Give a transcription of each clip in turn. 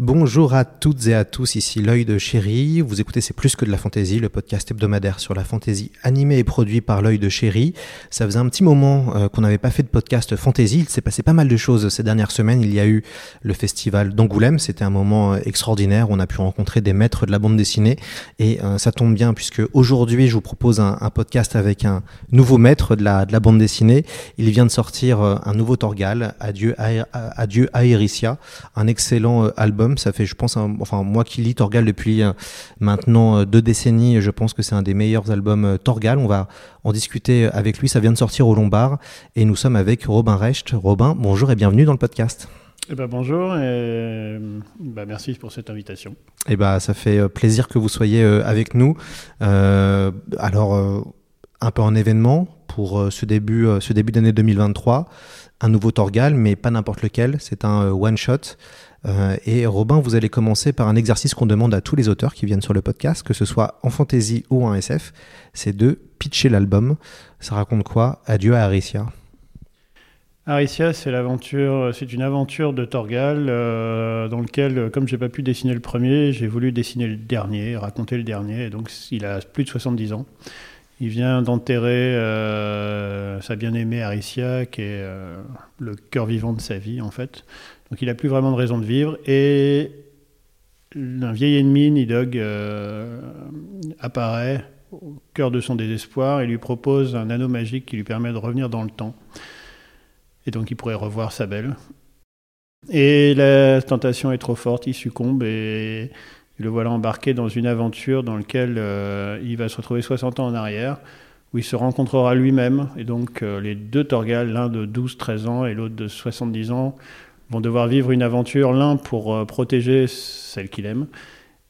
Bonjour à toutes et à tous, ici l'œil de chéri. Vous écoutez C'est plus que de la fantaisie, le podcast hebdomadaire sur la fantaisie animé et produit par l'œil de chéri. Ça faisait un petit moment euh, qu'on n'avait pas fait de podcast fantaisie. Il s'est passé pas mal de choses ces dernières semaines. Il y a eu le festival d'Angoulême. C'était un moment euh, extraordinaire. On a pu rencontrer des maîtres de la bande dessinée. Et euh, ça tombe bien puisque aujourd'hui, je vous propose un, podcast avec un nouveau maître de la, de la bande dessinée. Il vient de sortir un nouveau Torgal, Adieu, Adieu Aericia, un excellent album ça fait, je pense, enfin moi qui lis Torgal depuis euh, maintenant euh, deux décennies, je pense que c'est un des meilleurs albums euh, Torgal. On va en discuter avec lui. Ça vient de sortir au Lombard et nous sommes avec Robin Recht. Robin, bonjour et bienvenue dans le podcast. Eh ben bonjour et bah merci pour cette invitation. Eh ben ça fait plaisir que vous soyez avec nous. Euh, alors un peu en événement pour ce début, ce début d'année 2023, un nouveau Torgal, mais pas n'importe lequel. C'est un one shot. Euh, et Robin, vous allez commencer par un exercice qu'on demande à tous les auteurs qui viennent sur le podcast, que ce soit en fantasy ou en SF, c'est de pitcher l'album. Ça raconte quoi Adieu à Aricia. Aricia, c'est c'est une aventure de Torgal euh, dans lequel, comme j'ai pas pu dessiner le premier, j'ai voulu dessiner le dernier, raconter le dernier. donc, il a plus de 70 ans. Il vient d'enterrer euh, sa bien-aimée Aricia, qui est le cœur vivant de sa vie, en fait. Donc il n'a plus vraiment de raison de vivre. Et un vieil ennemi, Nidog, euh, apparaît au cœur de son désespoir et lui propose un anneau magique qui lui permet de revenir dans le temps. Et donc il pourrait revoir sa belle. Et la tentation est trop forte, il succombe et le voilà embarqué dans une aventure dans laquelle euh, il va se retrouver 60 ans en arrière, où il se rencontrera lui-même. Et donc euh, les deux Torgal, l'un de 12-13 ans et l'autre de 70 ans, vont devoir vivre une aventure, l'un pour euh, protéger celle qu'il aime,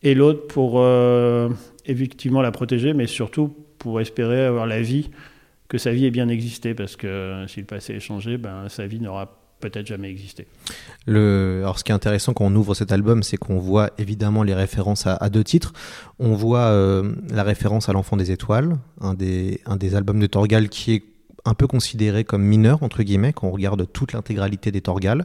et l'autre pour euh, effectivement la protéger, mais surtout pour espérer avoir la vie, que sa vie ait bien existé, parce que si le passé est changé, ben, sa vie n'aura peut-être jamais existé. Alors, ce qui est intéressant quand on ouvre cet album, c'est qu'on voit évidemment les références à, deux titres. On voit euh, la référence à L'Enfant des Étoiles, un des, un des albums de Torgal qui est un peu considéré comme mineur, entre guillemets, quand on regarde toute l'intégralité des Torgal.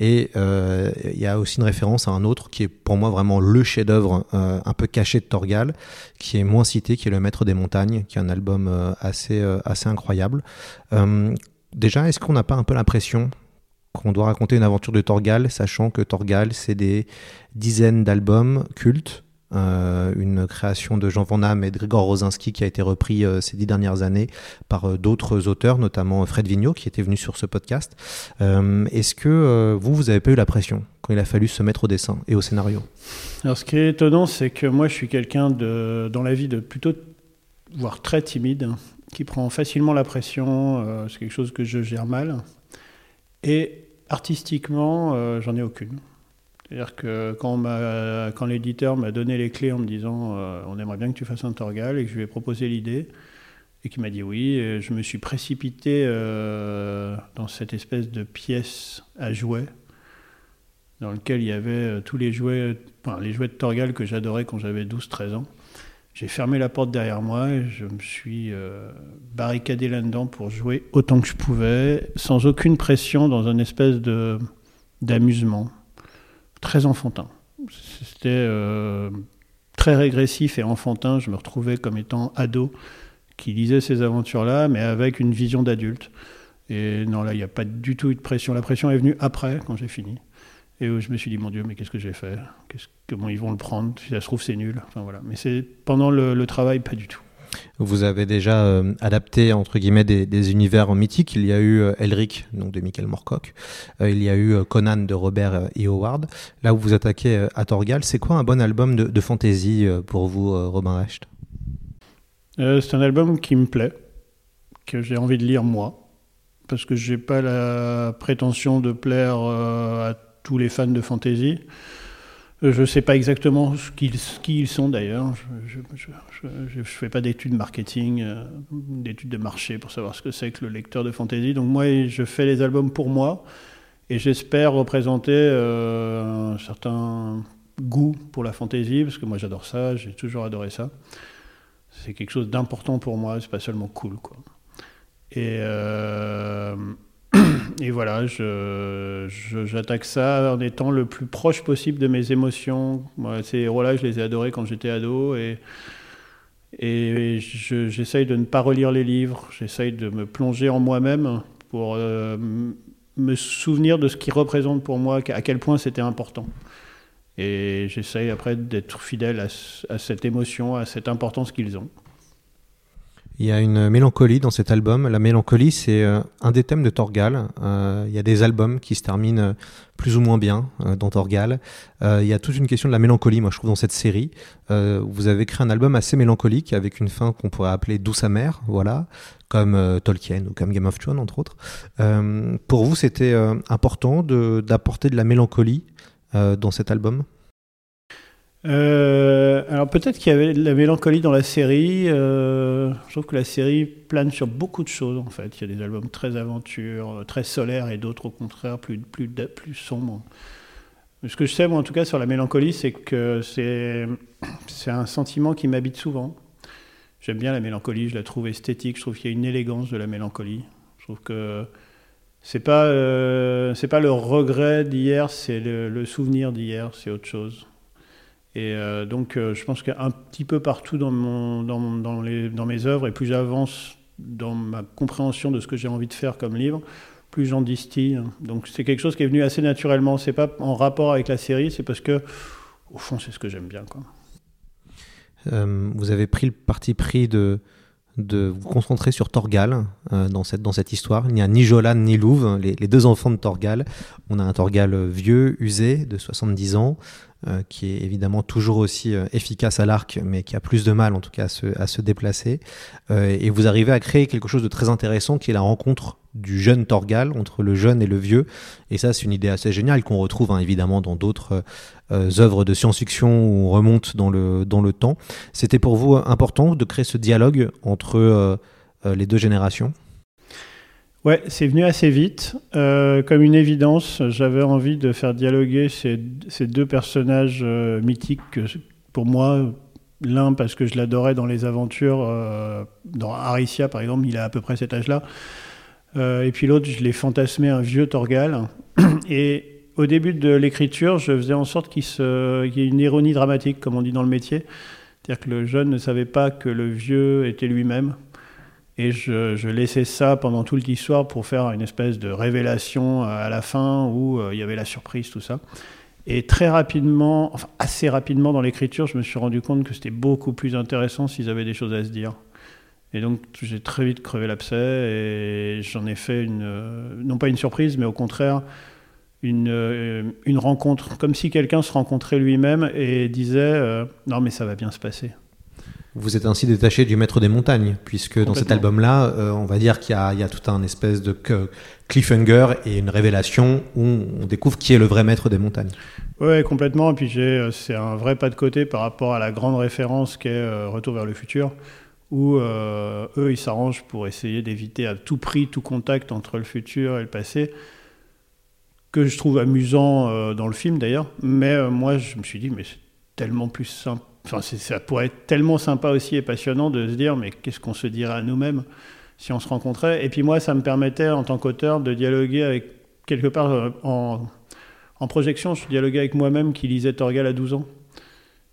Et euh, il y a aussi une référence à un autre qui est pour moi vraiment le chef-d'œuvre euh, un peu caché de Torgal, qui est moins cité, qui est Le Maître des Montagnes, qui est un album euh, assez, assez incroyable. déjà, est-ce qu'on n'a pas un peu l'impression qu'on doit raconter une aventure de Torgal, sachant que Torgal, c'est des dizaines d'albums cultes euh, une création de Jean Van Damme et de Grigor Rosinski qui a été repris euh, ces dix dernières années par euh, d'autres auteurs, notamment Fred Vigneault qui était venu sur ce podcast. Est-ce que vous, vous avez pas eu la pression quand il a fallu se mettre au dessin et au scénario? Alors ce qui est étonnant, c'est que moi je suis quelqu'un dans la vie de plutôt, voire très timide, qui prend facilement la pression, c'est quelque chose que je gère mal. Et artistiquement, j'en ai aucune. C'est-à-dire que quand, l'éditeur m'a donné les clés en me disant euh, on aimerait bien que tu fasses un Torgal et que je lui ai proposé l'idée et qu'il m'a dit oui, je me suis précipité euh, dans cette espèce de pièce à jouets dans lequel il y avait euh, tous les jouets, les jouets de Torgal que j'adorais quand j'avais 12-13 ans. J'ai fermé la porte derrière moi et je me suis barricadé là-dedans pour jouer autant que je pouvais, sans aucune pression, dans une espèce d'amusement très enfantin. C'était euh, très régressif et enfantin. Je me retrouvais comme étant ado qui lisait ces aventures-là, mais avec une vision d'adulte. Et non, là, il n'y a pas du tout eu de pression. La pression est venue après, quand j'ai fini. Et où je me suis dit, mon Dieu, mais qu'est-ce que j'ai fait Comment ils vont le prendre? Si ça se trouve, c'est nul. Enfin, voilà. Mais c'est pendant le, travail, pas du tout. Vous avez déjà euh, adapté entre guillemets des, des, univers mythiques. Il y a eu euh, Elric, donc de Michael Moorcock. Euh, il y a eu Conan de Robert E. Howard. Là où vous attaquez à Torgal, c'est quoi un bon album de, de fantasy pour vous, Robin Recht? C'est un album qui me plaît, que j'ai envie de lire moi, parce que j'ai pas la prétention de plaire à tous les fans de fantasy. Je ne sais pas exactement ce qu'ils, qui ils sont d'ailleurs. Je ne fais pas d'études marketing, euh, d'études de marché pour savoir ce que c'est que le lecteur de fantasy. Donc moi, je fais les albums pour moi et j'espère représenter euh, un certain goût pour la fantasy parce que moi j'adore ça, j'ai toujours adoré ça. C'est quelque chose d'important pour moi, c'est pas seulement cool quoi. Et euh, et voilà, j'attaque ça en étant le plus proche possible de mes émotions. Moi, ces héros-là, je les ai adorés quand j'étais ado et, et j'essaye de ne pas relire les livres, j'essaye de me plonger en moi-même pour euh, me souvenir de ce qu'ils représentent pour moi, à quel point c'était important. Et j'essaye après d'être fidèle à cette émotion, à cette importance qu'ils ont. Il y a une mélancolie dans cet album. La mélancolie, c'est euh, un des thèmes de Torgal. Euh, il y a des albums qui se terminent euh, plus ou moins bien dans Torgal. il y a toute une question de la mélancolie, moi je trouve, dans cette série. vous avez créé un album assez mélancolique avec une fin qu'on pourrait appeler douce amère, voilà, comme Tolkien ou comme Game of Thrones, entre autres. pour vous, c'était important d'apporter de, de la mélancolie dans cet album? Euh, alors peut-être qu'il y avait de la mélancolie dans la série. Euh, je trouve que la série plane sur beaucoup de choses en fait. Il y a des albums très aventures, très solaires et d'autres au contraire plus, plus, plus sombres. Ce que je sais moi en tout cas sur la mélancolie, c'est que c'est, un sentiment qui m'habite souvent. J'aime bien la mélancolie, je la trouve esthétique, je trouve qu'il y a une élégance de la mélancolie. Je trouve que c'est pas, euh, pas le regret d'hier, c'est le souvenir d'hier, c'est autre chose. Et euh, donc, euh, je pense qu'un petit peu partout dans, mes œuvres, et plus j'avance dans ma compréhension de ce que j'ai envie de faire comme livre, plus j'en distille. Donc, c'est quelque chose qui est venu assez naturellement. C'est pas en rapport avec la série, c'est parce que, au fond, c'est ce que j'aime bien. Euh, vous avez pris le parti pris de, vous concentrer sur Torgal dans, cette, dans cette histoire. Il n'y a ni Jolan ni Louve, les, les, deux enfants de Torgal. On a un Torgal vieux, usé, de 70 ans, euh, qui est évidemment toujours aussi euh, efficace à l'arc, mais qui a plus de mal en tout cas à se, à se déplacer. Euh, et vous arrivez à créer quelque chose de très intéressant qui est la rencontre du jeune Torgal entre le jeune et le vieux. Et ça, c'est une idée assez géniale qu'on retrouve hein, évidemment dans d'autres œuvres de science-fiction où on remonte dans le, dans le temps. C'était pour vous important de créer ce dialogue entre les deux générations? Ouais, c'est venu assez vite. Euh, comme une évidence, j'avais envie de faire dialoguer ces, deux personnages euh, mythiques que, pour moi, l'un parce que je l'adorais dans les aventures, euh, dans Aricia par exemple, il a à peu près cet âge-là. Et puis l'autre, je l'ai fantasmé un vieux Torgal. Et au début de l'écriture, je faisais en sorte qu'il y ait une ironie dramatique, comme on dit dans le métier. C'est-à-dire que le jeune ne savait pas que le vieux était lui-même. Et je, laissais ça pendant toute l'histoire pour faire une espèce de révélation à la fin où euh, il y avait la surprise, tout ça. Et très rapidement, enfin assez rapidement dans l'écriture, je me suis rendu compte que c'était beaucoup plus intéressant s'ils avaient des choses à se dire. Et donc j'ai très vite crevé l'abcès et j'en ai fait une, euh, non pas une surprise, mais au contraire une, euh, une rencontre, comme si quelqu'un se rencontrait lui-même et disait non mais ça va bien se passer. Vous êtes ainsi détaché du maître des montagnes, puisque dans cet album-là, euh, on va dire qu'il y, y, a tout un espèce de cliffhanger et une révélation où on découvre qui est le vrai maître des montagnes. Oui, complètement. Et puis c'est un vrai pas de côté par rapport à la grande référence qu'est euh, Retour vers le futur, où euh, eux, ils s'arrangent pour essayer d'éviter à tout prix tout contact entre le futur et le passé, que je trouve amusant euh, dans le film d'ailleurs. Mais euh, moi, je me suis dit, mais c'est tellement plus simple Enfin, ça pourrait être tellement sympa aussi et passionnant de se dire, mais qu'est-ce qu'on se dirait à nous-mêmes si on se rencontrait? Et puis moi, ça me permettait, en tant qu'auteur, de dialoguer avec, quelque part, euh, en, projection, je dialoguais avec moi-même qui lisait Torgal à 12 ans.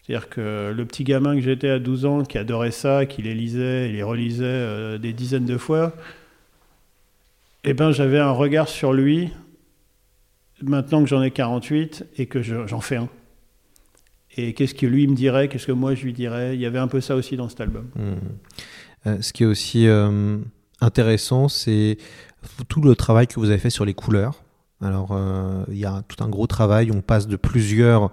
C'est-à-dire que le petit gamin que j'étais à 12 ans, qui adorait ça, qui les lisait et les relisait euh, des dizaines de fois, eh ben, j'avais un regard sur lui, maintenant que j'en ai 48, et que j'en fais un. Et qu'est-ce que lui me dirait, qu'est-ce que moi je lui dirais? Il y avait un peu ça aussi dans cet album. Mmh. Euh, ce qui est aussi euh, intéressant, c'est tout le travail que vous avez fait sur les couleurs. Alors, euh, il y a tout un gros travail. On passe de plusieurs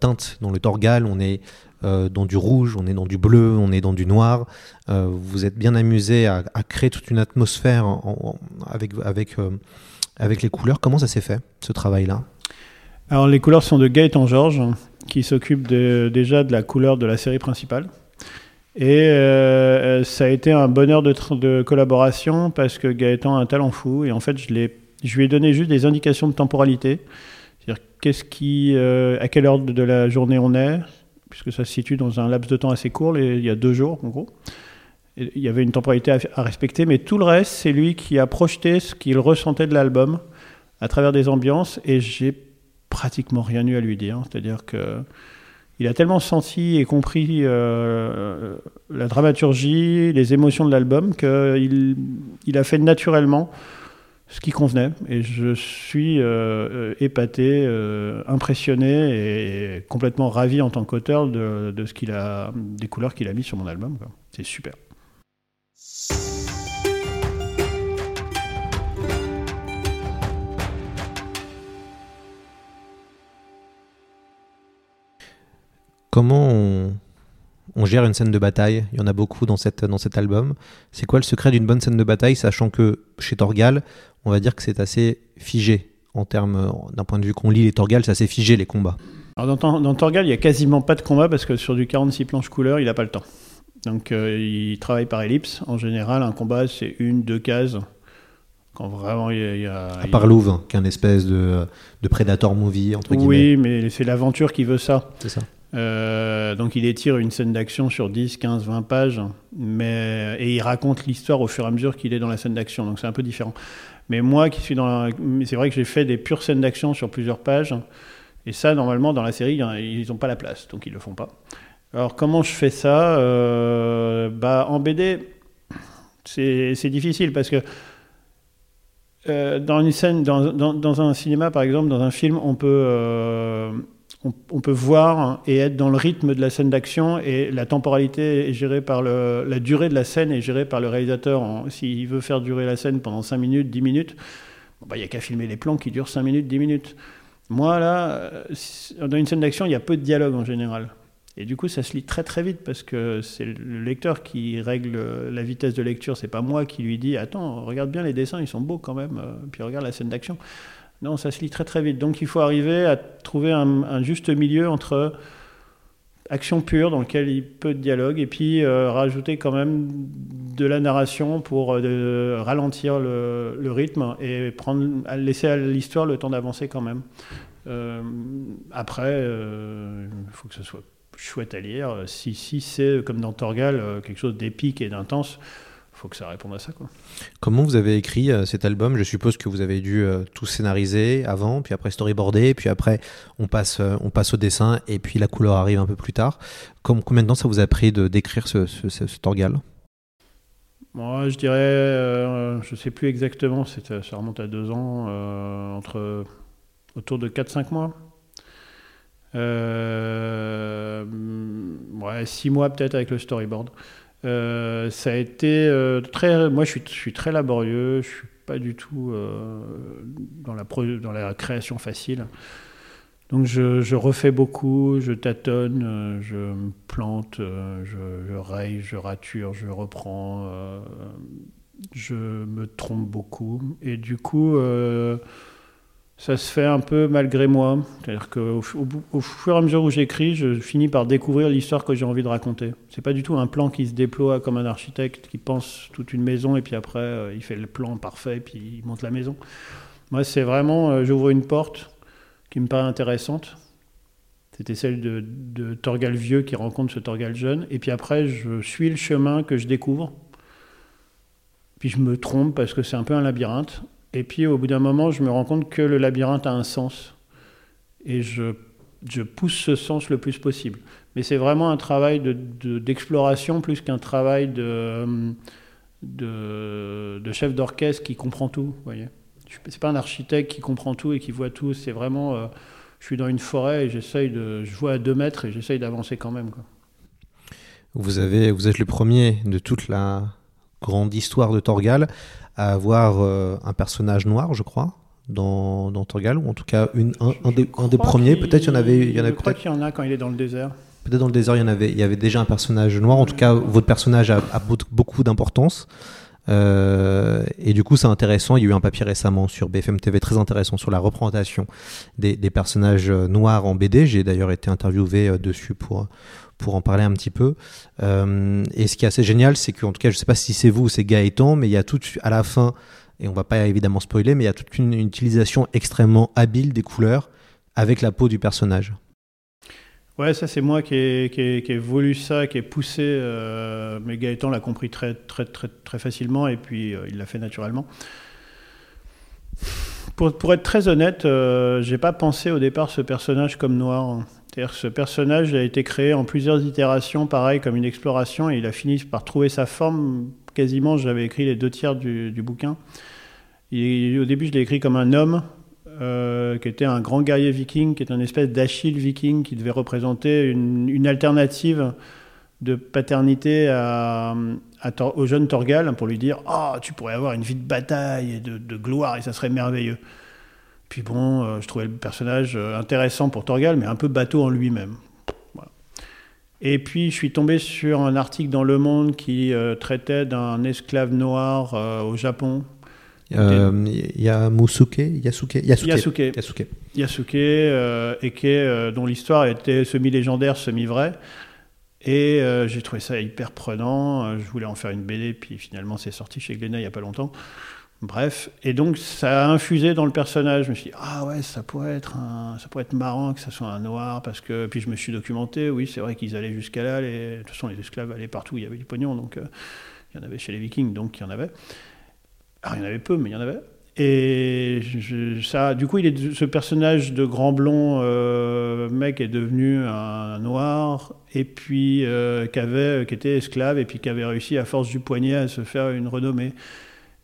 teintes dans le Torgal. On est dans du rouge, on est dans du bleu, on est dans du noir. Vous êtes bien amusé à, à, créer toute une atmosphère en, en, avec, avec, avec les couleurs. Comment ça s'est fait, ce travail-là? Alors, les couleurs sont de Gaëtan Georges, qui s'occupe déjà de la couleur de la série principale. Et euh, ça a été un bonheur de, collaboration parce que Gaëtan a un talent fou. Et en fait, je, lui ai donné juste des indications de temporalité. C'est-à-dire qu'est-ce euh, à quelle heure de la journée on est, puisque ça se situe dans un laps de temps assez court, il y a deux jours en gros. Il y avait une temporalité à, à, respecter, mais tout le reste, c'est lui qui a projeté ce qu'il ressentait de l'album à travers des ambiances. Et j'ai pratiquement rien eu à lui dire. C'est-à-dire que il a tellement senti et compris euh, la dramaturgie, les émotions de l'album qu'il il a fait naturellement ce qui convenait. Et je suis euh, épaté, euh, impressionné et, complètement ravi en tant qu'auteur de, ce qu'il a, des couleurs qu'il a mis sur mon album. C'est super. Comment on, on, gère une scène de bataille? Il y en a beaucoup dans, cette, dans cet album. C'est quoi le secret d'une bonne scène de bataille, sachant que chez Torgal, on va dire que c'est assez figé en termes d'un point de vue qu'on lit les Torgal, c'est assez figé les combats. Alors dans, dans, Torgal, il n'y a quasiment pas de combat parce que sur du 46 planches couleurs, il n'a pas le temps. Donc euh, il travaille par ellipse. En général, un combat, c'est une, deux cases. Quand vraiment il y a. Il y a à part Louvre, hein, qui est un espèce de, de Predator movie, entre guillemets. Oui, mais c'est l'aventure qui veut ça. C'est ça. Euh, donc il étire une scène d'action sur 10, 15, 20 pages, mais, et il raconte l'histoire au fur et à mesure qu'il est dans la scène d'action, donc c'est un peu différent. Mais moi qui suis dans. C'est vrai que j'ai fait des pures scènes d'action sur plusieurs pages, et ça, normalement, dans la série, ils n'ont pas la place, donc ils le font pas. Alors comment je fais ça? Euh, bah, En BD, c'est difficile parce que euh, dans une scène, dans, un cinéma par exemple, dans un film, on peut, on, peut voir et être dans le rythme de la scène d'action et la temporalité est gérée par le, la durée de la scène est gérée par le réalisateur. S'il veut faire durer la scène pendant 5 minutes, 10 minutes, il bon, n'y bah, a qu'à filmer les plans qui durent 5 minutes, 10 minutes. Moi là, dans une scène d'action, il y a peu de dialogue en général. Et du coup, ça se lit très très vite parce que c'est le lecteur qui règle la vitesse de lecture. C'est pas moi qui lui dis Attends, regarde bien les dessins, ils sont beaux quand même. Puis regarde la scène d'action. Non, ça se lit très très vite. Donc il faut arriver à trouver un, juste milieu entre action pure dans lequel il y a peu de dialogue et puis euh, rajouter quand même de la narration pour euh, ralentir le, rythme et prendre, laisser à l'histoire le temps d'avancer quand même. Euh, après, il faut que ce soit chouette à lire. Si, si c'est, comme dans Torgal, quelque chose d'épique et d'intense, faut que ça réponde à ça. Quoi. Comment vous avez écrit euh, cet album? Je suppose que vous avez dû euh, tout scénariser avant, puis après storyboarder, puis après on passe, euh, on passe au dessin, et puis la couleur arrive un peu plus tard. Comme, combien de temps ça vous a pris de, d'écrire ce, ce, ce, ce Torgal Moi, je dirais, je ne sais plus exactement, ça remonte à deux ans, entre, autour de 4-5 mois. Ouais, six mois peut-être avec le storyboard. Euh, ça a été euh, très. Moi, je suis, très laborieux. Je suis pas du tout euh, dans, la dans la création facile. Donc, je, refais beaucoup, je tâtonne, je me plante, je, je, je rature, je reprends. je me trompe beaucoup. Et du coup ça se fait un peu malgré moi. C'est-à-dire qu'au au, fur et à mesure où j'écris, je finis par découvrir l'histoire que j'ai envie de raconter. C'est pas du tout un plan qui se déploie comme un architecte qui pense toute une maison et puis après euh, il fait le plan parfait et puis il monte la maison. Moi, c'est vraiment, euh, j'ouvre une porte qui me paraît intéressante. C'était celle de, de Torgal vieux qui rencontre ce Torgal jeune. Et puis après, je suis le chemin que je découvre. Puis je me trompe parce que c'est un peu un labyrinthe. Et puis au bout d'un moment, je me rends compte que le labyrinthe a un sens. Et je, pousse ce sens le plus possible. Mais c'est vraiment un travail d'exploration de, de, plus qu'un travail de, chef d'orchestre qui comprend tout. Voyez, c'est pas un architecte qui comprend tout et qui voit tout. C'est vraiment, euh, je suis dans une forêt et j'essaye de. Je vois à deux mètres et j'essaye d'avancer quand même. Vous êtes le premier de toute la grande histoire de Torgal à avoir euh, un personnage noir, je crois, dans, dans Torgal, ou en tout cas une, un, un des, un des premiers. Peut-être il y en avait. Il y en a je crois qu'il y en a quand il est dans le désert. peut-être dans le désert, il y en avait. Il y avait déjà un personnage noir. En tout cas, votre personnage a, a beau- beaucoup d'importance. Euh, et du coup, c'est intéressant. Il y a eu un papier récemment sur BFM TV très intéressant sur la représentation des, des personnages euh, noirs en BD. J'ai d'ailleurs été interviewé dessus pour pour en parler un petit peu. Euh, et ce qui est assez génial, c'est qu'en tout cas, je sais pas si c'est vous ou c'est Gaëtan, mais il y a tout à la fin, et on va pas évidemment spoiler, mais il y a toute une, utilisation extrêmement habile des couleurs avec la peau du personnage. Ouais, ça c'est moi qui ai, voulu ça, qui ai poussé, euh, mais Gaëtan l'a compris très, très, très, très facilement et puis euh, il l'a fait naturellement. Pour, être très honnête, euh, j'ai pas pensé au départ ce personnage comme noir. Que ce personnage a été créé en plusieurs itérations, pareil comme une exploration, et il a fini par trouver sa forme. Quasiment, j'avais écrit les deux tiers du, bouquin. Au début, je l'ai écrit comme un homme, euh, qui était un grand guerrier viking, qui est un espèce d'Achille viking, qui devait représenter une, alternative de paternité au jeune Torgal, pour lui dire Ah, tu pourrais avoir une vie de bataille et de gloire, et ça serait merveilleux. Puis bon, euh, je trouvais le personnage euh, intéressant pour Torgal, mais un peu bateau en lui-même. Voilà. Et puis, je suis tombé sur un article dans Le Monde qui euh, traitait d'un esclave noir euh, au Japon, Euh, Il y a Musuke, Yasuke, Yasuke. Yasuke. Yasuke. Yasuke, Eke, dont l'histoire était semi-légendaire, semi-vraie. Et j'ai trouvé ça hyper prenant. Je voulais en faire une BD, puis finalement c'est sorti chez Glénat il n'y a pas longtemps. Bref, et donc ça a infusé dans le personnage. Je me suis dit, ah ouais, ça pourrait être, un, ça pourrait être marrant que ça soit un noir, parce que. Puis je me suis documenté, oui, c'est vrai qu'ils allaient jusqu'à là. Les... De toute façon, les esclaves allaient partout, il y avait du pognon, donc euh, il y en avait chez les Vikings, donc il y en avait. Alors il y en avait peu, mais il y en avait. Et ça, du coup, il est, ce personnage de grand blond euh, mec est devenu un noir, et puis euh, qui, avait, qui était esclave, et puis qui avait réussi à force du poignet à se faire une renommée.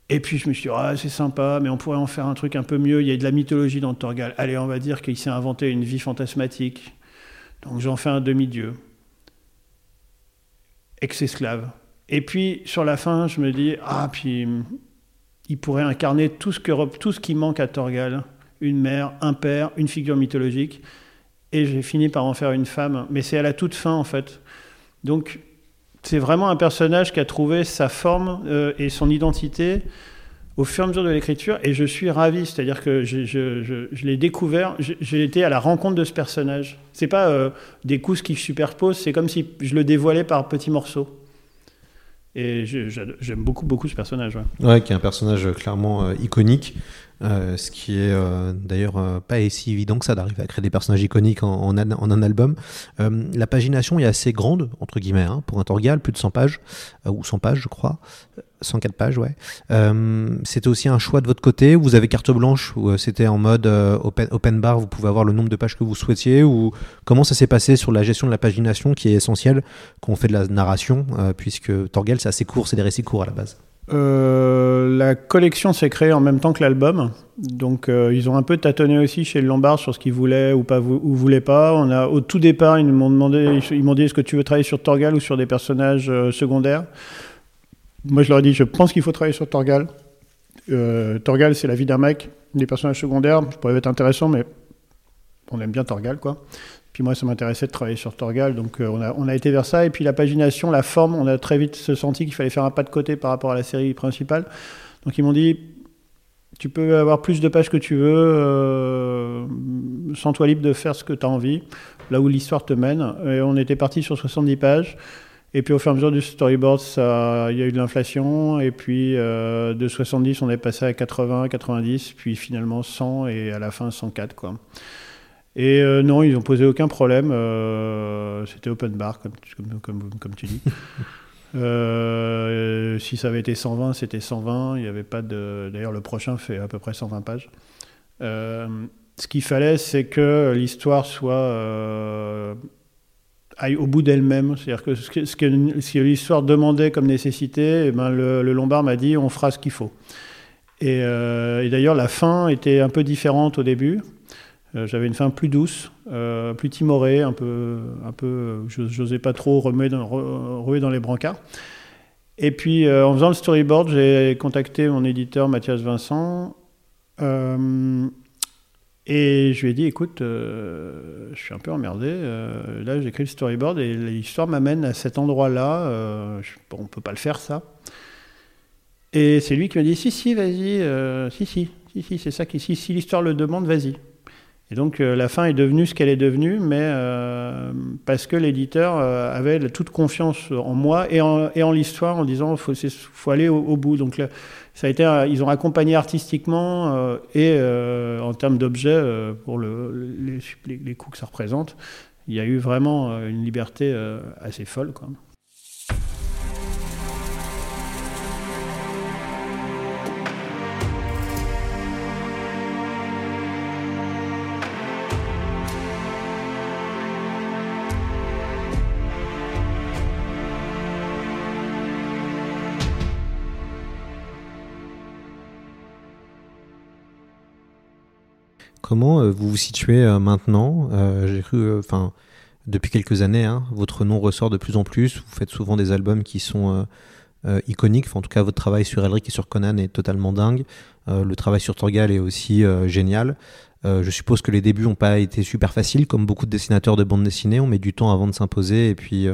Et puis je me suis dit, ah, c'est sympa, mais on pourrait en faire un truc un peu mieux. Il y a de la mythologie dans Torgal. Allez, on va dire qu'il s'est inventé une vie fantasmatique. Donc j'en fais un demi-dieu. Ex-esclave. Et puis sur la fin, je me dis, ah, puis il pourrait incarner tout ce, que, tout ce qui manque à Torgal. Une mère, un père, une figure mythologique. Et j'ai fini par en faire une femme. Mais c'est à la toute fin, en fait. Donc, c'est vraiment un personnage qui a trouvé sa forme euh, et son identité au fur et à mesure de l'écriture. Et je suis ravi. C'est-à-dire que je, l'ai découvert. J'ai été à la rencontre de ce personnage. C'est pas euh, des couches qui se superposent. C'est comme si je le dévoilais par petits morceaux. Et j'aime beaucoup, beaucoup ce personnage. ouais. Ouais, qui est un personnage euh, clairement iconique. Euh, ce qui est euh, d'ailleurs euh, pas si évident que ça d'arriver à créer des personnages iconiques en, un, album. La pagination est assez grande, entre guillemets, hein, pour un Torgal, plus de 100 pages, ou 100 pages, je crois. 104 pages, ouais. C'était aussi un choix de votre côté. Vous avez carte blanche ou c'était en mode open, open bar, vous pouvez avoir le nombre de pages que vous souhaitiez ou comment ça s'est passé sur la gestion de la pagination qui est essentielle quand on fait de la narration, puisque Torgal c'est assez court, c'est des récits courts à la base. Euh, la collection s'est créée en même temps que l'album, donc euh, ils ont un peu tâtonné aussi chez Lombard sur ce qu'ils voulaient ou pas ou voulaient pas. On a au tout départ ils m'ont demandé, ils m'ont dit est-ce que tu veux travailler sur Torgal ou sur des personnages euh, secondaires? Moi je leur ai dit je pense qu'il faut travailler sur Torgal. Torgal c'est la vie d'un mec, des personnages secondaires, ça pourrait être intéressant mais on aime bien Torgal quoi. Puis moi, ça m'intéressait de travailler sur Torgal, donc euh, on, a, on a été vers ça. Et puis la pagination, la forme, on a très vite se senti qu'il fallait faire un pas de côté par rapport à la série principale. Donc ils m'ont dit, tu peux avoir plus de pages que tu veux, euh, sens-toi libre de faire ce que tu as envie, là où l'histoire te mène. Et on était parti sur 70 pages. Et puis au fur et à mesure du storyboard, il y a eu de l'inflation. Et puis euh, de 70, on est passé à 80, 90, puis finalement 100 et à la fin 104. Quoi. Et euh, non, ils n'ont posé aucun problème. euh, C'était open bar, comme, tu- comme, comme, comme tu dis. Euh, si ça avait été 120, c'était 120. Il n'y avait pas de. D'ailleurs, le prochain fait à peu près 120 pages. Ce qu'il fallait, c'est que l'histoire soit aille au bout d'elle-même. C'est-à-dire que ce que, l'histoire demandait comme nécessité, eh ben, le, le Lombard m'a dit on fera ce qu'il faut. Et, euh, et d'ailleurs, la fin était un peu différente au début. Euh, J'avais une fin plus douce, euh, plus timorée, un peu, un peu, j'osais pas trop remuer dans, les brancards. Et puis, euh, en faisant le storyboard, j'ai contacté mon éditeur Mathias Vincent. et je lui ai dit, écoute, je suis un peu emmerdé. là, j'écris le storyboard et l'histoire m'amène à cet endroit-là. bon, on peut pas le faire, ça. Et c'est lui qui m'a dit, si, si, vas-y, si, si, si, si, c'est ça qui, si, si l'histoire le demande, vas-y. Et donc, euh, la fin est devenue ce qu'elle est devenue, mais euh, parce que l'éditeur euh, avait toute confiance en moi et en, en l'histoire en disant, faut, faut aller au, au bout. Donc, là, ça a été, ils ont accompagné artistiquement euh, et euh, en termes d'objets euh, pour le, les, les- les que ça représente. Il y a eu vraiment une liberté assez folle. Quoi. Comment euh, vous vous situez euh, maintenant Euh, J'ai cru, enfin, depuis quelques années, hein, votre nom ressort de plus en plus. Vous faites souvent des albums qui sont iconiques. En tout cas, votre travail sur Elric et sur Conan est totalement dingue. Le travail sur Torgal est aussi génial. Je suppose que les débuts n'ont pas été super faciles, comme beaucoup de dessinateurs de bande dessinée. On met du temps avant de s'imposer, et puis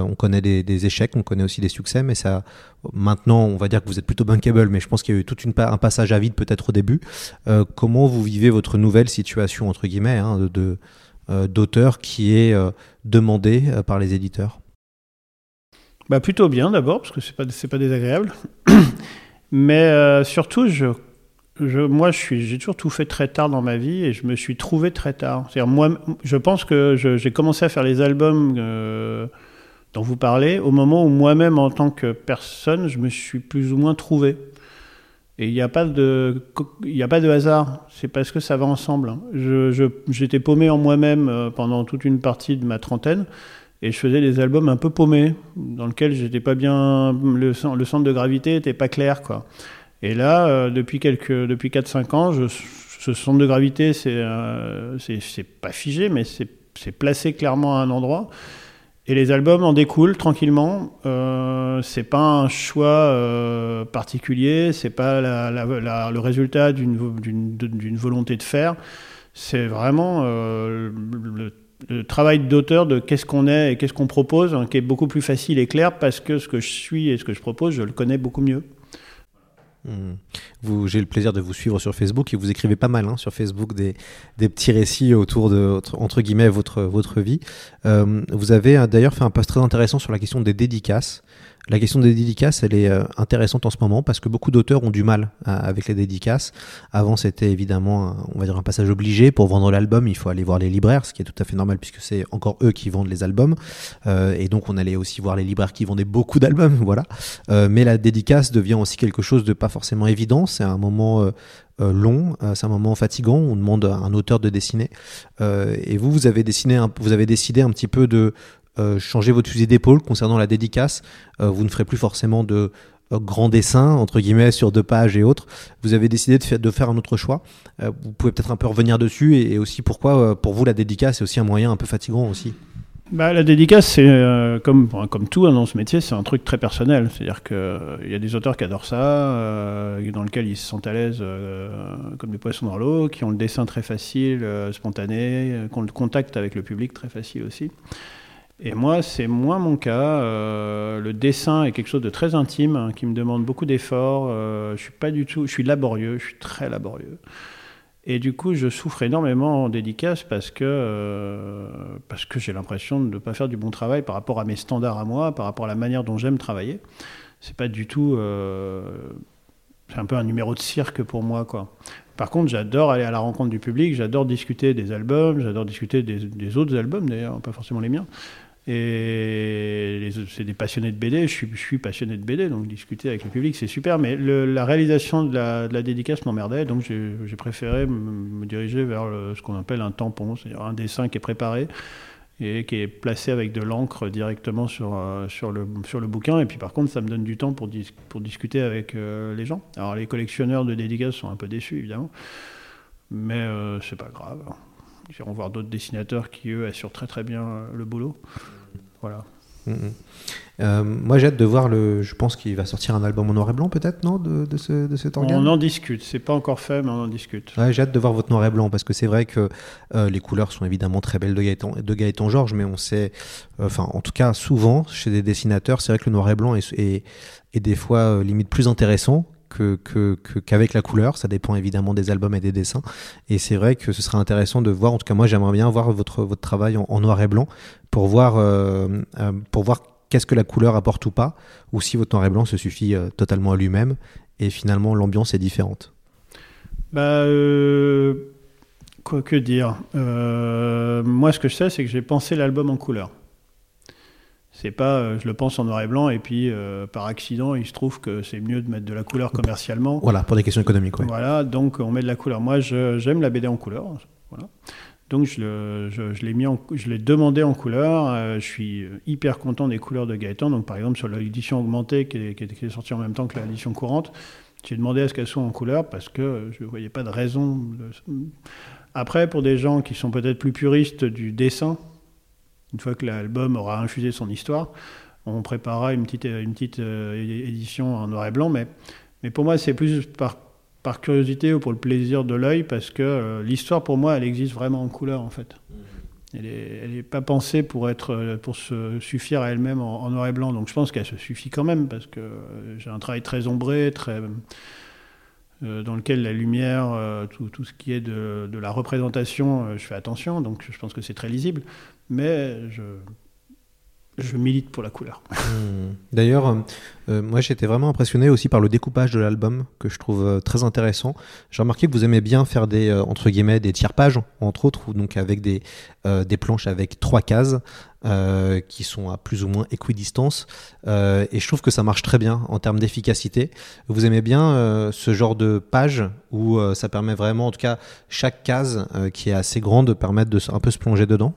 on connaît des, échecs, on connaît aussi des succès, mais ça, maintenant, on va dire que vous êtes plutôt bankable, mais je pense qu'il y a eu tout un passage à vide peut-être au début. Euh, comment vous vivez votre nouvelle situation entre guillemets hein, de- euh, d'auteur qui est euh, demandé euh, par les éditeurs? Bah plutôt bien d'abord, parce que c'est pas, c'est pas désagréable. Mais euh, surtout, je, je, moi, j'ai toujours tout fait très tard dans ma vie et je me suis trouvé très tard. Moi, je pense que j'ai commencé à faire les albums euh, dont vous parlez au moment où moi-même, en tant que personne, je me suis plus ou moins trouvé. Et il n'y a pas de, a pas de hasard. C'est parce que ça va ensemble. hein. J'étais paumé en moi-même euh, pendant toute une partie de ma trentaine. Et je faisais des albums un peu paumés, dans lesquels j'étais pas bien. Le, cen- le centre de gravité était pas clair, quoi. Et là, euh, depuis depuis 4-5 ans, ce centre de gravité, c'est, euh, pas figé, mais c'est placé clairement à un endroit. Et les albums en découlent tranquillement. Euh, c'est pas un choix euh, particulier, c'est pas le résultat d'une, vo- d'une, d'une volonté de faire. C'est vraiment euh, le, le travail d'auteur de qu'est-ce qu'on est et qu'est-ce qu'on propose, hein, qui est beaucoup plus facile et clair parce que ce que je suis et ce que je propose, je le connais beaucoup mieux. Hmm. Vous, j'ai le plaisir de vous suivre sur Facebook et vous écrivez pas mal hein, sur Facebook des, des petits récits autour de entre, entre guillemets votre votre vie. Euh, vous avez euh, d'ailleurs fait un post très intéressant sur la question des dédicaces. La question des dédicaces, elle est euh, intéressante en ce moment parce que beaucoup d'auteurs ont du mal à- avec les dédicaces. Avant, c'était évidemment, un- on va dire, un passage obligé. Pour vendre l'album, il faut aller voir les libraires, ce qui est tout à fait normal puisque c'est encore eux qui vendent les albums. Euh, et donc, on allait aussi voir les libraires qui vendaient beaucoup d'albums, voilà. Euh, mais la dédicace devient aussi quelque chose de pas forcément évident. C'est un moment euh, euh, long, euh, c'est un moment fatigant. On demande à un auteur de dessiner. Euh, et vous, vous avez dessiné, vous avez décidé un petit peu de euh, changer votre fusil d'épaule concernant la dédicace. Euh, vous ne ferez plus forcément de euh, grands dessins entre guillemets sur deux pages et autres. Vous avez décidé de faire, de faire un autre choix. Euh, vous pouvez peut-être un peu revenir dessus et, aussi pourquoi euh, pour vous la dédicace est aussi un moyen un peu fatigant aussi. Bah, la dédicace, c'est euh, comme, comme tout hein, dans ce métier, c'est un truc très personnel. C'est-à-dire qu'il y a des auteurs qui adorent ça, euh, dans lequel ils se sentent à l'aise euh, comme des poissons dans l'eau, qui ont le dessin très facile, euh, spontané, euh, qui ont le contact avec le public très facile aussi. Et moi, c'est moins mon cas. Euh, le dessin est quelque chose de très intime, hein, qui me demande beaucoup d'efforts. Euh, je suis pas du tout, je suis laborieux, je suis très laborieux. Et du coup, je souffre énormément en dédicace parce que, euh, parce que j'ai l'impression de ne pas faire du bon travail par rapport à mes standards à moi, par rapport à la manière dont j'aime travailler. C'est pas du tout. c'est un peu un numéro de cirque pour moi, quoi. Par contre, j'adore aller à la rencontre du public, j'adore discuter des albums, j'adore discuter des autres albums d'ailleurs, pas forcément les miens. Et c'est des passionnés de BD, je suis, passionné de BD, donc discuter avec le public c'est super, mais la réalisation de la, dédicace m'emmerdait, donc j'ai préféré me, diriger vers ce qu'on appelle un tampon, c'est-à-dire un dessin qui est préparé et qui est placé avec de l'encre directement sur, euh, le, bouquin. Et puis par contre, ça me donne du temps pour, dis- pour discuter avec euh, les gens. Alors les collectionneurs de dédicaces sont un peu déçus, évidemment. Mais euh, c'est pas grave. Iront voir d'autres dessinateurs qui, eux, assurent très très bien euh, le boulot. Voilà. Mm, mm. Euh, moi, j'ai hâte de voir le. Je pense qu'il va sortir un album en noir et blanc, peut-être, non, de, de, ce, de cet organe? On en discute. C'est pas encore fait, mais on en discute. Ouais, j'ai hâte de voir votre noir et blanc parce que c'est vrai que euh, les couleurs sont évidemment très belles de Gaëtan, de Gaëtan Georges, mais on sait, euh, enfin, en tout cas, souvent chez des dessinateurs, c'est vrai que le noir et blanc est, est, est des fois limite plus intéressant que, qu'avec la couleur. Ça dépend évidemment des albums et des dessins. Et c'est vrai que ce serait intéressant de voir. En tout cas, moi, j'aimerais bien voir votre votre travail en, noir et blanc pour voir euh, euh, voir qu'est-ce que la couleur apporte ou pas, ou si votre noir et blanc se suffit euh, totalement à lui-même et finalement l'ambiance est différente. Bah, quoi que dire Moi, ce que je sais, c'est que j'ai pensé l'album en couleur. C'est pas, euh, je le pense en noir et blanc, et puis euh, par accident, il se trouve que c'est mieux de mettre de la couleur commercialement. Voilà, pour des questions économiques. Ouais. Voilà, donc on met de la couleur. Moi, j'aime la BD en couleur. Voilà. Donc je, le- je, je l'ai mis en- je l'ai demandé en couleur. Euh, je suis hyper content des couleurs de Gaëtan. Donc par exemple sur l'édition augmentée qui est, qui est- qui est sortie en même temps que l'édition courante, j'ai demandé à ce qu'elle soit en couleur parce que je ne voyais pas de raison. de- Après, pour des gens qui sont peut-être plus puristes du dessin, une fois que l'album aura infusé son histoire, on préparera une petite, une petite euh, édition en noir et blanc. Mais, mais pour moi, c'est plus par, par curiosité ou pour le plaisir de l'œil, parce que euh, l'histoire, pour moi, elle existe vraiment en couleur, en fait. Elle n'est elle est pas pensée pour, être, euh, pour se suffire à elle-même en, en noir et blanc. Donc je pense qu'elle se suffit quand même, parce que j'ai un travail très ombré, très, dans lequel la lumière, tout, tout ce qui est de, de la représentation, je fais attention, donc je pense que c'est très lisible. Mais je, je milite pour la couleur. Hmm. D'ailleurs, euh, euh, moi j'étais vraiment impressionné aussi par le découpage de l'album que je trouve euh, très intéressant. J'ai remarqué que vous aimez bien faire des euh, entre guillemets des tiers-pages entre autres, donc avec des des planches avec trois cases qui sont à plus ou moins équidistance. Et je trouve que ça marche très bien en termes d'efficacité. Vous aimez bien ce genre de page où ça permet vraiment, en tout cas, chaque case qui est assez grande de permettre de un peu se plonger dedans?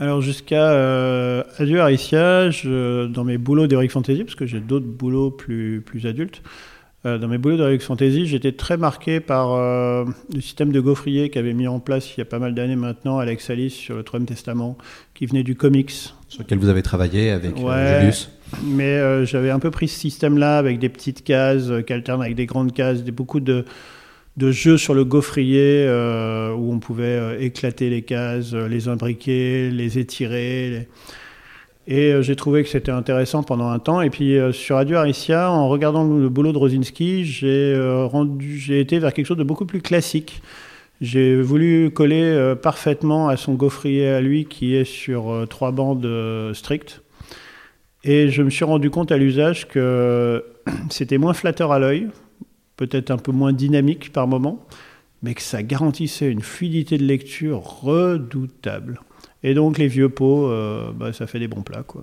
Alors jusqu'à euh, Adieu Aricia, je- dans mes boulots d'Heroic Fantasy, parce que j'ai d'autres boulots plus, plus adultes, euh, dans mes boulots d'Heroic Fantasy, j'étais très marqué par euh, le système de gaufrier qu'avait mis en place il y a pas mal d'années maintenant Alex Alice sur le Troisième Testament, qui venait du comics. Sur lequel vous avez travaillé avec Ouais. Julius. Mais j'avais un peu pris ce système-là avec des petites cases qui alternent avec des grandes cases, des, beaucoup de, de jeux sur le gaufrier euh, où on pouvait euh, éclater les cases, euh, les imbriquer, les étirer. Et j'ai trouvé que c'était intéressant pendant un temps. Et puis sur Adieu Aricia, en regardant le, boulot de Rosinski, j'ai été vers quelque chose de beaucoup plus classique. J'ai voulu coller parfaitement à son gaufrier à lui qui est sur trois bandes strictes. Et je me suis rendu compte à l'usage que c'était moins flatteur à l'œil, peut-être un peu moins dynamique par moment, mais que ça garantissait une fluidité de lecture redoutable. Et donc les vieux pots, euh, bah, ça fait des bons plats. Quoi.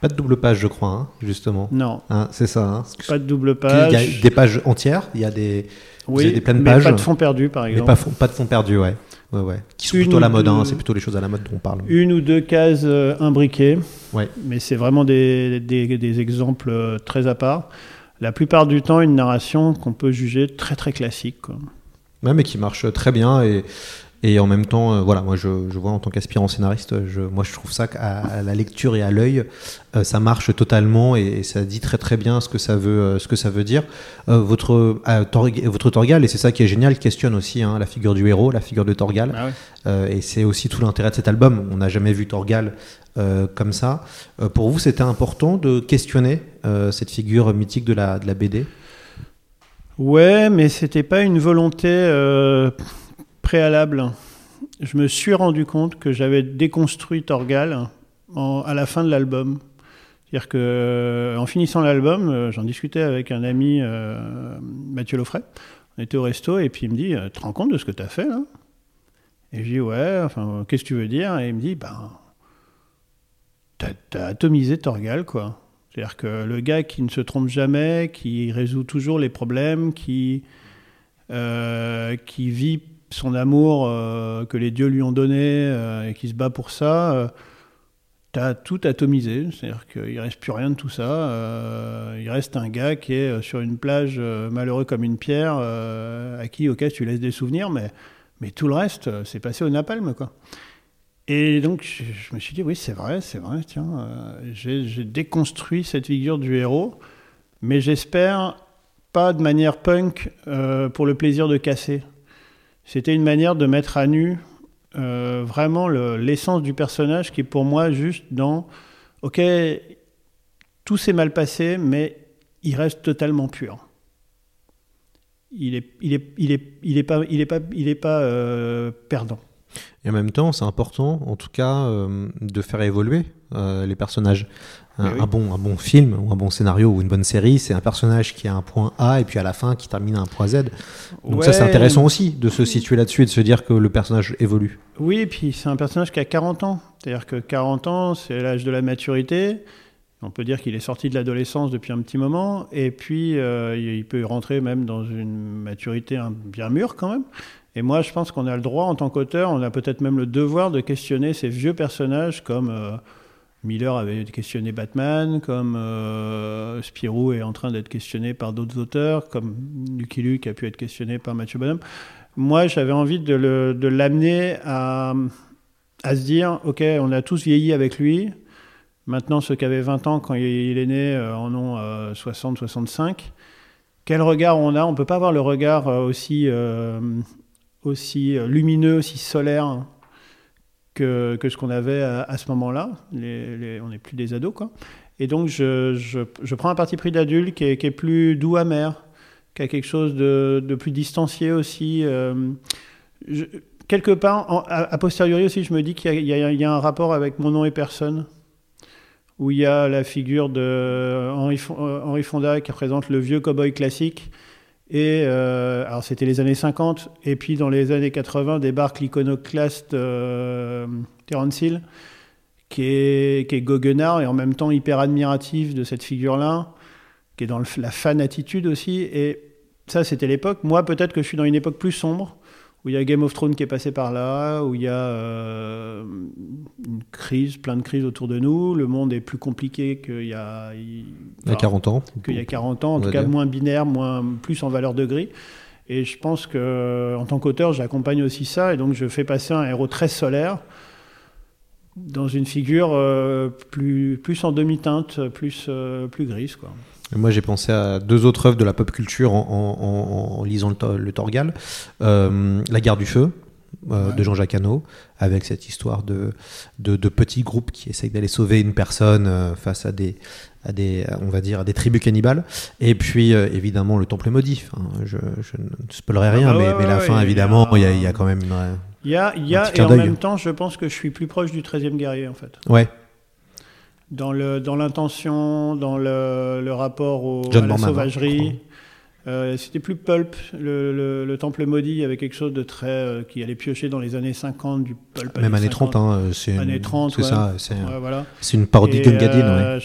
Pas de double page, je crois, hein, justement. Non, Hein, c'est ça. Hein. pas de double Il y a page. des pages entières, il y a des, oui, des pleines mais pages, pas de fond perdu par mais exemple. pas, fond- pas de fond perdu, ouais. ouais, ouais. Qui sont Une plutôt la mode, c'est plutôt les choses à la mode dont on parle. Une ou deux cases euh, imbriquées, Ouais. mais c'est vraiment des, des- des exemples euh, très à part. La plupart du temps, une narration qu'on peut juger très très classique. mais qui marche très bien et, et en même temps, euh, voilà, moi je, je vois en tant qu'aspirant scénariste, je, moi je trouve ça qu'à à la lecture et à l'œil, euh, ça marche totalement et, et ça dit très très bien ce que ça veut, euh, ce que ça veut dire. Euh, votre, euh, Torg- votre Torgal, et c'est ça qui est génial, questionne aussi hein, la figure du héros, la figure de Torgal. Ah ouais. Euh, et c'est aussi tout l'intérêt de cet album. On n'a jamais vu Torgal euh, comme ça. Euh, pour vous, c'était important de questionner euh, cette figure mythique de la, de la BD Ouais, mais c'était pas une volonté euh, préalable. Je me suis rendu compte que j'avais déconstruit Torgal à la fin de l'album. C'est-à-dire que euh, en finissant l'album, euh, j'en discutais avec un ami, euh, Mathieu Loffray. On était au resto et puis il me dit Tu te rends compte de ce que tu as fait là? Et je dis Ouais, enfin, qu'est-ce que tu veux dire? Et il me dit Ben, t'as atomisé Torgal, quoi. C'est-à-dire que le gars qui ne se trompe jamais, qui résout toujours les problèmes, qui, qui vit son amour euh, que les dieux lui ont donné euh, et qui se bat pour ça, euh, tu as tout atomisé, c'est-à-dire qu'il reste plus rien de tout ça. Euh, il reste un gars qui est sur une plage malheureux comme une pierre, à qui, ok, tu laisses des souvenirs, mais, mais tout le reste, c'est passé au napalm, quoi. Et donc, je, je me suis dit, oui, c'est vrai, c'est vrai, tiens, j'ai déconstruit cette figure du héros, mais j'espère pas de manière punk pour le plaisir de casser. C'était une manière de mettre à nu euh, vraiment le- l'essence du personnage qui est pour moi juste dans, ok, tout s'est mal passé, mais il reste totalement pur. Il est, il est, il est, il est pas, il est pas, il est pas euh, perdant. Et en même temps, c'est important, en tout cas, euh, de faire évoluer euh, les personnages. Un, Mais oui. un bon, un bon film ou un bon scénario ou une bonne série, c'est un personnage qui a un point A et puis à la fin qui termine à un point Z. Donc ça, c'est intéressant aussi de se situer là-dessus et de se dire que le personnage évolue. Oui, et puis c'est un personnage qui a 40 ans. C'est-à-dire que 40 ans, c'est l'âge de la maturité. On peut dire qu'il est sorti de l'adolescence depuis un petit moment. Et puis, euh, il peut rentrer même dans une maturité un- bien mûre quand même. Et moi, je pense qu'on a le droit, en tant qu'auteur, on a peut-être même le devoir de questionner ces vieux personnages comme euh, Miller avait questionné Batman, comme euh, Spirou est en train d'être questionné par d'autres auteurs, comme Lucky Luke a pu être questionné par Mathieu Bonhomme. Moi, j'avais envie de l'amener à, se dire, OK, on a tous vieilli avec lui. Maintenant, ceux qui avaient 20 ans quand il est né euh, en ont euh, 60, 65. Quel regard on a? On ne peut pas avoir le regard euh, aussi, euh, euh, lumineux, aussi solaire que, ce qu'on avait à, ce moment-là. On n'est plus des ados, quoi. Et donc, je, je- je prends un parti pris d'adulte qui qui est plus doux, amer, qui a quelque chose de, de plus distancié aussi. euh, quelque part, en- a, posteriori aussi, je me dis qu'il y, y y a un rapport avec mon nom et personne, où il y a la figure de Henri, euh, Henri Fonda qui représente le vieux cowboy classique. Et euh, alors c'était les années 50, et puis dans les années 80 débarque l'iconoclaste euh, Terence Hill, qui est, qui est goguenard et en même temps hyper admiratif de cette figure-là, qui est dans la fan attitude aussi. Et ça, c'était l'époque. Moi, peut-être que je suis dans une époque plus sombre, où il y a Game of Thrones qui est passé par là, où il y a euh, une crise, plein de crises autour de nous. Le monde est plus compliqué qu'il y a, il, y a enfin, 40 ans. qu'il y a 40 ans, en tout cas dire. moins binaire, moins, plus en valeur de gris. Et je pense que en tant qu'auteur, j'accompagne aussi ça, et donc je fais passer un héros très solaire dans une figure euh, plus, plus en demi-teinte, plus, euh, plus grise. Quoi. Moi, j'ai pensé à deux autres œuvres de la pop culture en, en- en- en lisant le, to- le Torgal. Euh, la guerre du feu euh, Ouais. de Jean-Jacques Hano, avec cette histoire de, de, de petits groupes qui essayent d'aller sauver une personne euh, face à des, à des, on va dire, à des tribus cannibales. Et puis, euh, évidemment, le temple maudit. Enfin, je, je ne spoilerai rien, Ah bah mais, ouais, mais la fin, évidemment, il y y a y quand même une. Il y a, y a et en même temps, je pense que je suis plus proche du 13e guerrier, en fait. Ouais, Dans le dans l'intention, dans le, le rapport au, John à la sauvagerie. Euh, C'était plus pulp. Le, le- le Temple maudit, il y avait quelque chose de très euh, qui allait piocher dans les années 50 du pulp. même années années 30, 50. hein, c'est une- Années 30, c'est ouais. ça, c'est Ouais, voilà. c'est une parodie de euh, ouais.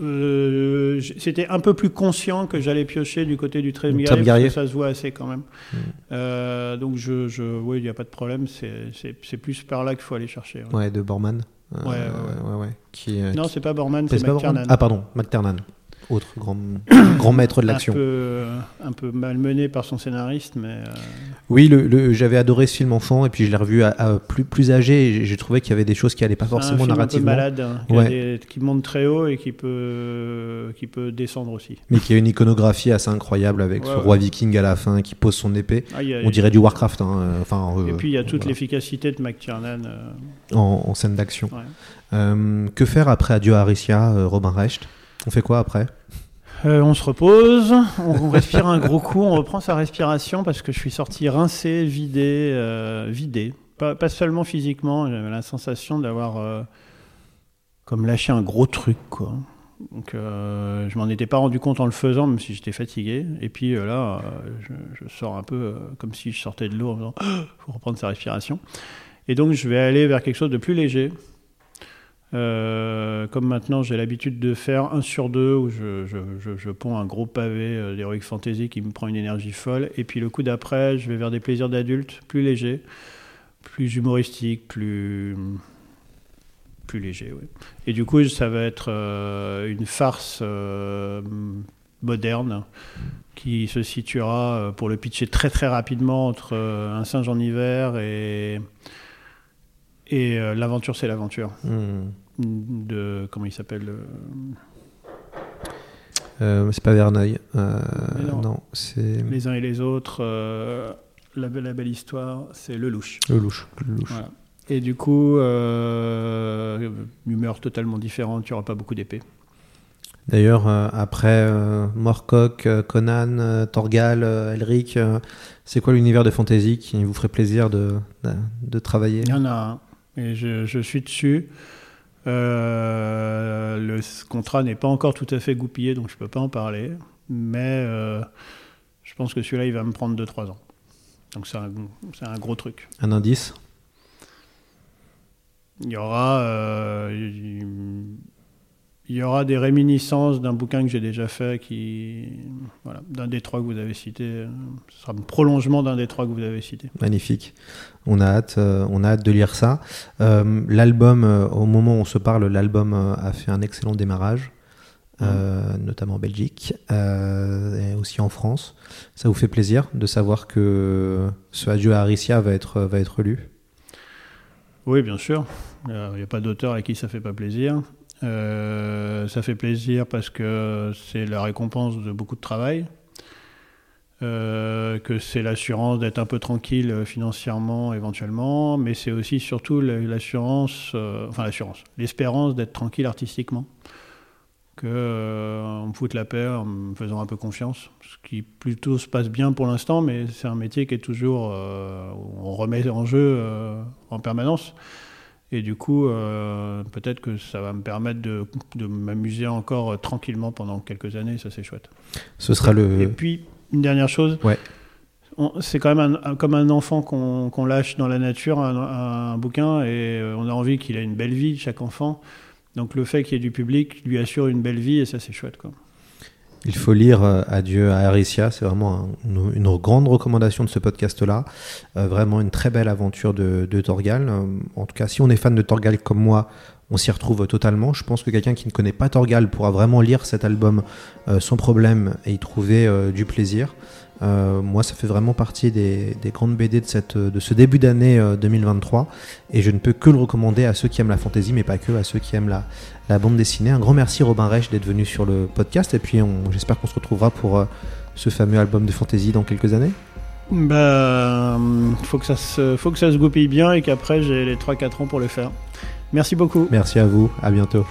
euh, C'était un peu plus conscient que j'allais piocher du côté du 13e Du guerrier, 13e guerrier. parce que ça se voit assez quand même. Mm. Euh, donc, je, je, oui, il n'y a pas de problème. C'est plus par là qu'il faut aller chercher. ouais. Ouais, de Borman. Euh, Ouais, ouais, ouais, ouais, Qui, euh, Non, qui- c'est pas Borman, c'est McTiernan. Ah, pardon, McTernan. Autre grand, grand maître de l'action. Un peu, un peu malmené par son scénariste, mais euh, Oui, le, le- j'avais adoré ce film enfant et puis je l'ai revu à, à plus, plus âgé et j'ai- trouvé qu'il y avait des choses qui allaient pas c'est un forcément film un peu narrativement, malade, hein, qui, a Ouais. des- qui monte très haut et qui peut, qui peut descendre aussi. mais qui a une iconographie assez incroyable avec Ouais, ce ouais. roi viking à la fin qui pose son épée. Ah, a- On dirait du Warcraft. hein, Enfin, Et euh, puis il y a toute voilà, l'efficacité de McTiernan. euh, en, en scène d'action. Euh, que faire après Adieu à Aricia, Robin Recht On fait quoi après? Euh, on se repose, on, respire un gros coup, on reprend sa respiration parce que je suis sorti rincé, vidé, euh, vidé. Pas, seulement physiquement, j'avais la sensation d'avoir euh, comme lâché un gros truc. Donc je m'en étais pas rendu compte en le faisant, même si j'étais fatigué. Et puis là, je, sors un peu comme si je sortais de l'eau en faut reprendre sa respiration. Et donc je vais aller vers quelque chose de plus léger. Euh, comme maintenant j'ai l'habitude de faire un sur deux où je, je, je, je ponds un gros pavé euh, d'Heroic Fantasy qui me prend une énergie folle. Et puis le coup d'après, je vais vers des plaisirs d'adulte plus légers, plus humoristiques, plus, plus léger, oui. Et du coup, ça va être euh, une farce moderne qui se situera, pour le pitcher très très rapidement, entre un singe en hiver et, et euh, l'aventure, c'est l'aventure. Hmm. De, comment il s'appelle euh, Euh, c'est pas Verneuil. Non. non, c'est Les uns et les autres. la, belle, la belle histoire, c'est Le Louche. le louche. Le louche. Voilà. Et du coup, humeur totalement différente, il n'y aura pas beaucoup d'épées. D'ailleurs, euh, après euh, Morcock, euh, Conan, Torgal, Elric, c'est quoi l'univers de fantasy qui vous ferait plaisir de, de, de travailler? Il y en a un, et je, je suis dessus. Euh, le contrat n'est pas encore tout à fait goupillé, donc je ne peux pas en parler. Mais euh, je pense que celui-là, il va me prendre 2-3 ans. Donc c'est un, c'est un gros truc. Un indice? Il y aura, euh, il y aura des réminiscences d'un bouquin que j'ai déjà fait, qui, voilà, d'un des trois que vous avez cité. Ce sera un prolongement d'un des trois que vous avez cité. Magnifique. On a hâte, euh, on a hâte de lire ça. Euh, l'album, euh, au moment où on se parle, l'album a fait un excellent démarrage, euh, notamment en Belgique euh, et aussi en France. Ça vous fait plaisir de savoir que ce Adieu à Aricia va être, va être lu? Oui, bien sûr. Il n'y a pas d'auteur à qui ça fait pas plaisir. Euh, ça fait plaisir parce que c'est la récompense de beaucoup de travail, Euh, que c'est l'assurance d'être un peu tranquille euh, financièrement éventuellement, mais c'est aussi surtout la- l'assurance, enfin l'assurance, l'espérance d'être tranquille artistiquement, que euh, on me foute la paix en me faisant un peu confiance, ce qui plutôt se passe bien pour l'instant, mais c'est un métier qui est toujours, on remet en jeu en permanence. Et du coup, euh, peut-être que ça va me permettre de, de m'amuser encore euh, tranquillement pendant quelques années, ça c'est chouette. Ce sera Et puis, une dernière chose, Ouais. c'est quand même un- comme un enfant qu'on lâche dans la nature, un, un bouquin, et euh, on a envie qu'il ait une belle vie, chaque enfant. Donc le fait qu'il y ait du public lui assure une belle vie, et ça c'est chouette. Quoi. Il faut lire euh, Adieu à Aricia, c'est vraiment un- une, grande recommandation de ce podcast-là. Euh, vraiment une très belle aventure de, Torgal. Euh, en tout cas, si on est fan de Torgal comme moi, on s'y retrouve totalement. Je pense que quelqu'un qui ne connaît pas Torgal pourra vraiment lire cet album sans problème et y trouver du plaisir. Euh, moi, ça fait vraiment partie des, des grandes BD de, cette, de ce début d'année euh, 2023 et je ne peux que le recommander à ceux qui aiment la fantasy, mais pas que, à ceux qui aiment la, la bande dessinée. Un grand merci Robin Reich d'être venu sur le podcast et puis j'espère qu'on se retrouvera pour euh, ce fameux album de fantasy dans quelques années. Bah, faut que ça se, faut que ça se goupille bien et qu'après j'ai les 3-4 ans pour le faire. Merci beaucoup. Merci à vous, à bientôt.